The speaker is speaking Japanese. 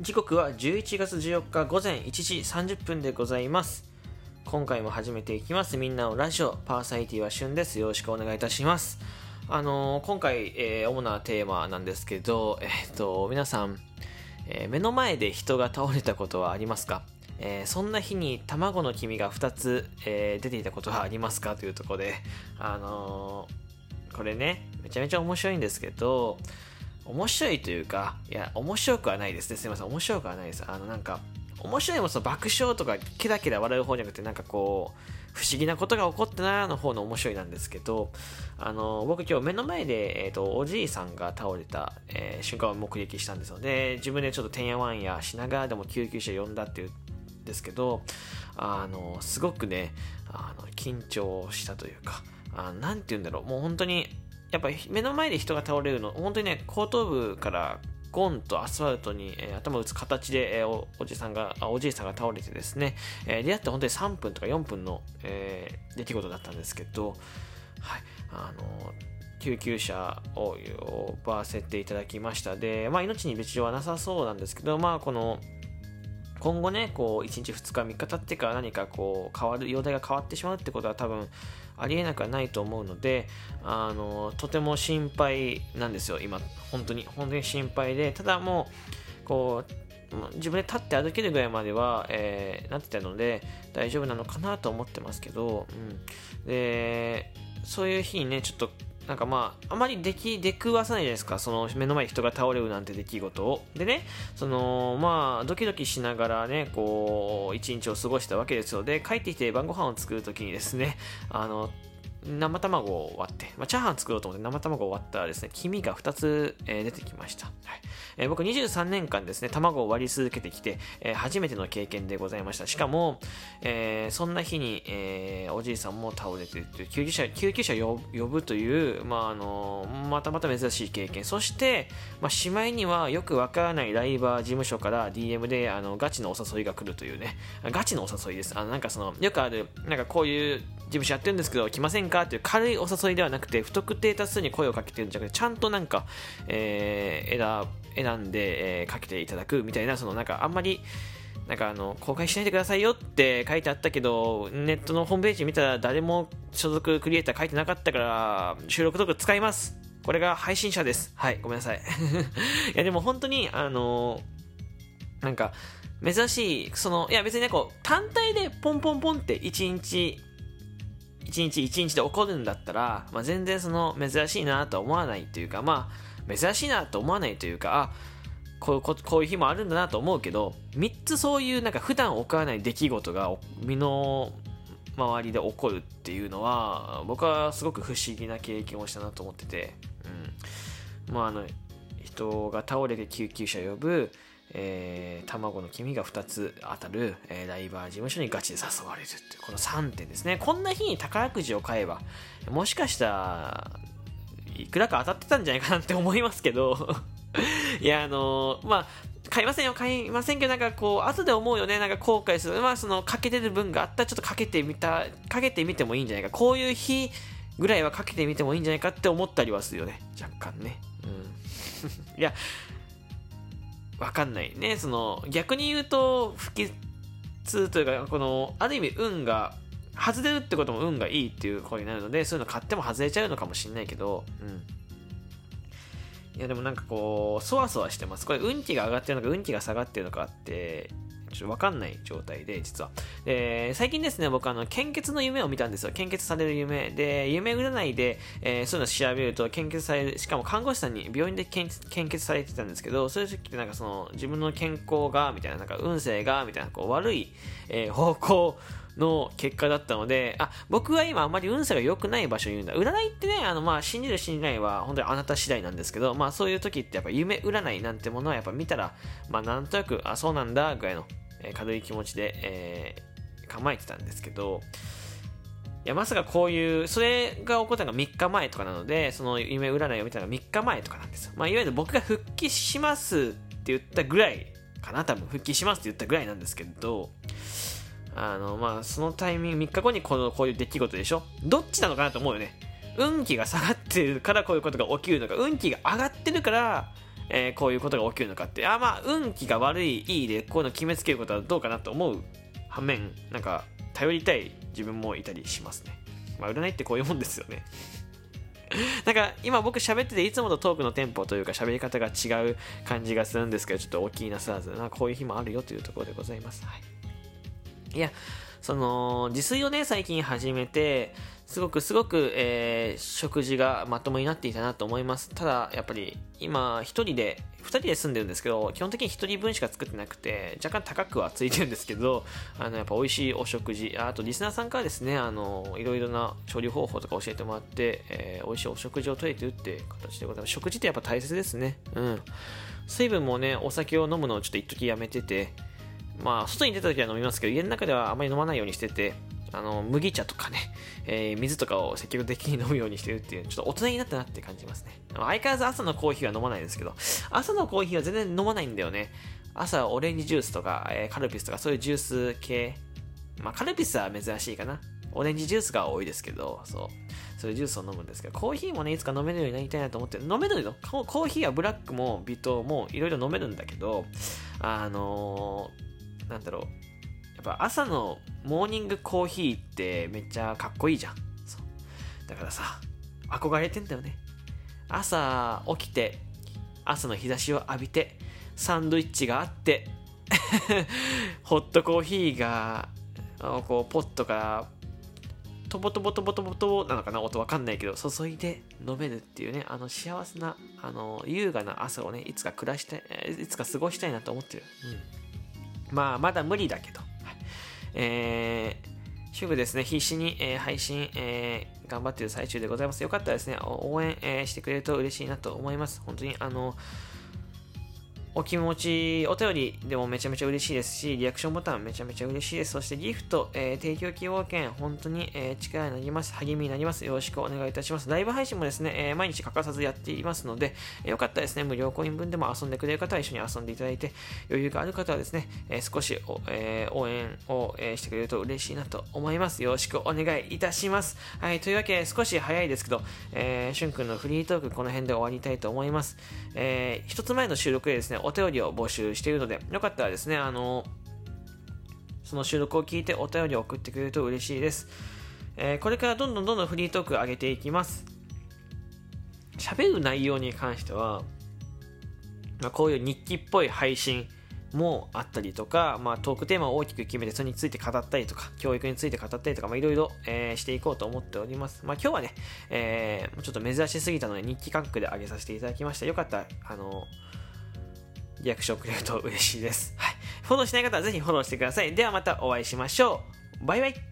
時刻は11月14日午前1時30分でございます。今回も始めていきます。みんなのラジオパーサイティは旬です。よろしくお願いいたします。あのー、今回、えー、主なテーマなんですけどえー、っと皆さん、え目の前で人が倒れたことはありますか？えー、そんな日に卵の黄身が2つ、えー、出ていたことはありますか？というところで、あのー、これね、めちゃめちゃ面白いんですけど、面白いというか、いや、面白くはないですね。すみません。面白くはないです。あの、なんか、面白いもその爆笑とか、ケラケラ笑う方じゃなくて、なんかこう、不思議なことが起こったなの方の面白いなんですけど、あの、僕今日目の前で、えっ、ー、と、おじいさんが倒れた、えー、瞬間を目撃したんですので、自分でちょっとてんやわんやしながらでも救急車呼んだっていうんですけど、あの、すごくね、あの、緊張したというか、あなんて言うんだろう、もう本当に、やっぱり目の前で人が倒れるの、本当にね、後頭部からゴンとアスファルトに、えー、頭打つ形で、えー、おおじさんがおじいさんが倒れてですね、えー、出会って本当に3分とか4分の、えー、出来事だったんですけど、はい、あの救急車を呼ばせていただきました。で、まあ、命に別状はなさそうなんですけど、まあ、この今後ね、こう、1日2日3日経ってから何かこう、変わる、容体が変わってしまうってことは多分、ありえなくはないと思うので、あの、とても心配なんですよ、今、本当に、本当に心配で、ただもう、こう、自分で立って歩けるぐらいまでは、えー、なってたので、大丈夫なのかなと思ってますけど、うん。で、そういう日にね、ちょっとなんかまあ、あまり出来、出くわさないじゃないですか。その目の前に人が倒れるなんて出来事を。でね、その、まあ、ドキドキしながらね、こう、一日を過ごしたわけですよ。で、帰ってきて晩ご飯を作るときにですね、あの、生卵を割って、まあ、チャーハン作ろうと思って生卵を割ったらですね、黄身が2つ、えー、出てきました。はいえー、僕23年間ですね、卵を割り続けてきて、えー、初めての経験でございました。しかも、えー、そんな日に、えー、おじいさんも倒れてる、救急車、救急車呼ぶという、まあ、あのまたまた珍しい経験。そして、まあ、しまいにはよくわからないライバー事務所から DM で、あの、ガチのお誘いが来るというね、ガチのお誘いです。あの、なんかその、よくある、なんかこういう務所やってるんですけど、来ませんか？っていう軽いお誘いではなくて、不特定多数に声をかけてるんじゃなくて、ちゃんとなんか、えー、選選んで、えー、かけていただくみたいな、そのなんかあんまり、なんかあの、公開しないでくださいよって書いてあったけど、ネットのホームページ見たら誰も所属クリエイター書いてなかったから、収録とか使います。これが配信者です。はい、ごめんなさい。いや、でも本当に、あのなんか、珍しい、その、いや別にね、こう、単体でポンポンポンって1日一日一日で起こるんだったら、まあ、全然その珍しいなとは思わないというか、まあ、珍しいなと思わないというか、あ、こうここういう日もあるんだなと思うけど、3つそういうなんか普段起こらない出来事が身の周りで起こるっていうのは、僕はすごく不思議な経験をしたなと思ってて、うん。まあ、あの、人が倒れて救急車呼ぶ、えー、卵の黄身が2つ当たる、えー、ライバー事務所にガチで誘われるってこの3点ですね。こんな日に宝くじを買えばもしかしたらいくらか当たってたんじゃないかなって思いますけど いやあのー、まあ買いませんよ。買いませんけどなんかこう後で思うよね。なんか後悔する。まあそのかけてる分があったらちょっとかけてみたかけてみてもいいんじゃないか。こういう日ぐらいはかけてみてもいいんじゃないかって思ったりはするよね。若干ね。うん。いやわかんないね。その、逆に言うと、不吉というか、この、ある意味運が、外れるってことも運がいいっていう声になるので、そういうの買っても外れちゃうのかもしんないけど、うん。いや、でもなんかこう、そわそわしてます。これ、運気が上がってるのか、運気が下がってるのかって、ちょっとわかんない状態で、実は。で、最近ですね、僕あの、献血の夢を見たんですよ。献血される夢。で、夢占いで、えー、そういうの調べると、献血される、しかも看護師さんに病院で献血されてたんですけど、そういう時ってなんかその、自分の健康が、みたいな、なんか運勢が、みたいな、こう、悪い、えー、方向、の結果だったので、あ、僕は今あまり運勢が良くない場所にいるんだ。占いってね、あの、まあ、信じる信じないは本当にあなた次第なんですけど、まあ、そういう時ってやっぱ夢占いなんてものはやっぱ見たら、まあ、なんとなく、あ、そうなんだ、ぐらいの、え軽い気持ちで、えー、構えてたんですけど、いや、まさかこういう、それが起こったのが3日前とかなので、その夢占いを見たのが3日前とかなんですよ。まあ、いわゆる僕が復帰しますって言ったぐらいかな、多分。復帰しますって言ったぐらいなんですけど、あの、まあ、そのタイミング、3日後にこの、こういう出来事でしょ？どっちなのかなと思うよね。運気が下がってるからこういうことが起きるのか、運気が上がってるから、えー、こういうことが起きるのかって、あまあ、運気が悪い、いいで、こういうの決めつけることはどうかなと思う反面、なんか、頼りたい自分もいたりしますね。まあ、占いってこういうもんですよね。なんか今僕喋ってていつもとトークのテンポというか喋り方が違う感じがするんですけどちょっと大きいなさらずなこういう日もあるよというところでございます。はい、いやその自炊をね最近始めてすごくすごく、えー、食事がまともになっていたなと思います。ただ、やっぱり今、1人で、2人で住んでるんですけど、基本的に1人分しか作ってなくて、若干高くはついてるんですけど、あの、やっぱ美味しいお食事、あとリスナーさんからですね、あの、いろいろな調理方法とか教えてもらって、えー、美味しいお食事をとれてるって形でございます。食事ってやっぱ大切ですね。うん。水分もね、お酒を飲むのをちょっと一時やめてて、まあ、外に出た時は飲みますけど、家の中ではあまり飲まないようにしてて、あの、麦茶とかね、えー、水とかを積極的に飲むようにしてるっていう、ちょっと大人になったなって感じますね。相変わらず朝のコーヒーは飲まないですけど、朝のコーヒーは全然飲まないんだよね。朝オレンジジュースとか、えー、カルピスとかそういうジュース系。まあ、カルピスは珍しいかな。オレンジジュースが多いですけど、そう。そういうジュースを飲むんですけど、コーヒーもね、いつか飲めるようになりたいなと思って、飲めるのコーヒーはブラックも微糖もいろいろ飲めるんだけど、あのー、なんだろう。やっぱ朝のモーニングコーヒーってめっちゃかっこいいじゃん。そうだからさ、憧れてんだよね。朝起きて、朝の日差しを浴びて、サンドイッチがあって、ホットコーヒーが、こう、ポットから、トボトボトボトボトボなのかな？音わかんないけど、注いで飲めるっていうね、あの幸せな、あの、優雅な朝をね、いつか暮らしたい、いつか過ごしたいなと思ってる。うん。まあ、まだ無理だけど、えー、主婦ですね、必死に、えー、配信、えー、頑張ってる最中でございます。よかったらですね、応援、え、してくれると嬉しいなと思います。本当に、あの、お気持ち、お便りでもめちゃめちゃ嬉しいですし、リアクションボタンめちゃめちゃ嬉しいです。そしてギフト、えー、提供希望券、本当に、えー、力になります。励みになります。よろしくお願いいたします。ライブ配信もですね、えー、毎日欠かさずやっていますので、えよかったらですね、無料コイン分でも遊んでくれる方は一緒に遊んでいただいて、余裕がある方はですね、え少しえ応援を、えしてくれると嬉しいなと思います。よろしくお願いいたします。はい、というわけで少し早いですけど、えー、しゅんくんのフリートークこの辺で終わりたいと思います。えー、一つ前の収録でですね、お便りを募集しているので、よかったらですね、あの、その収録を聞いてお便りを送ってくれると嬉しいです。えー、これからどんどんどんどんフリートーク上げていきます。喋る内容に関しては、まあ、こういう日記っぽい配信もあったりとか、まあ、トークテーマを大きく決めてそれについて語ったりとか、教育について語ったりとか、いろいろしていこうと思っております。まあ、今日はね、えー、ちょっと珍しすぎたので日記感覚で上げさせていただきました。よかったら、あのリアクションくれると嬉しいです。はい。フォローしない方はぜひフォローしてください。ではまたお会いしましょう。バイバイ。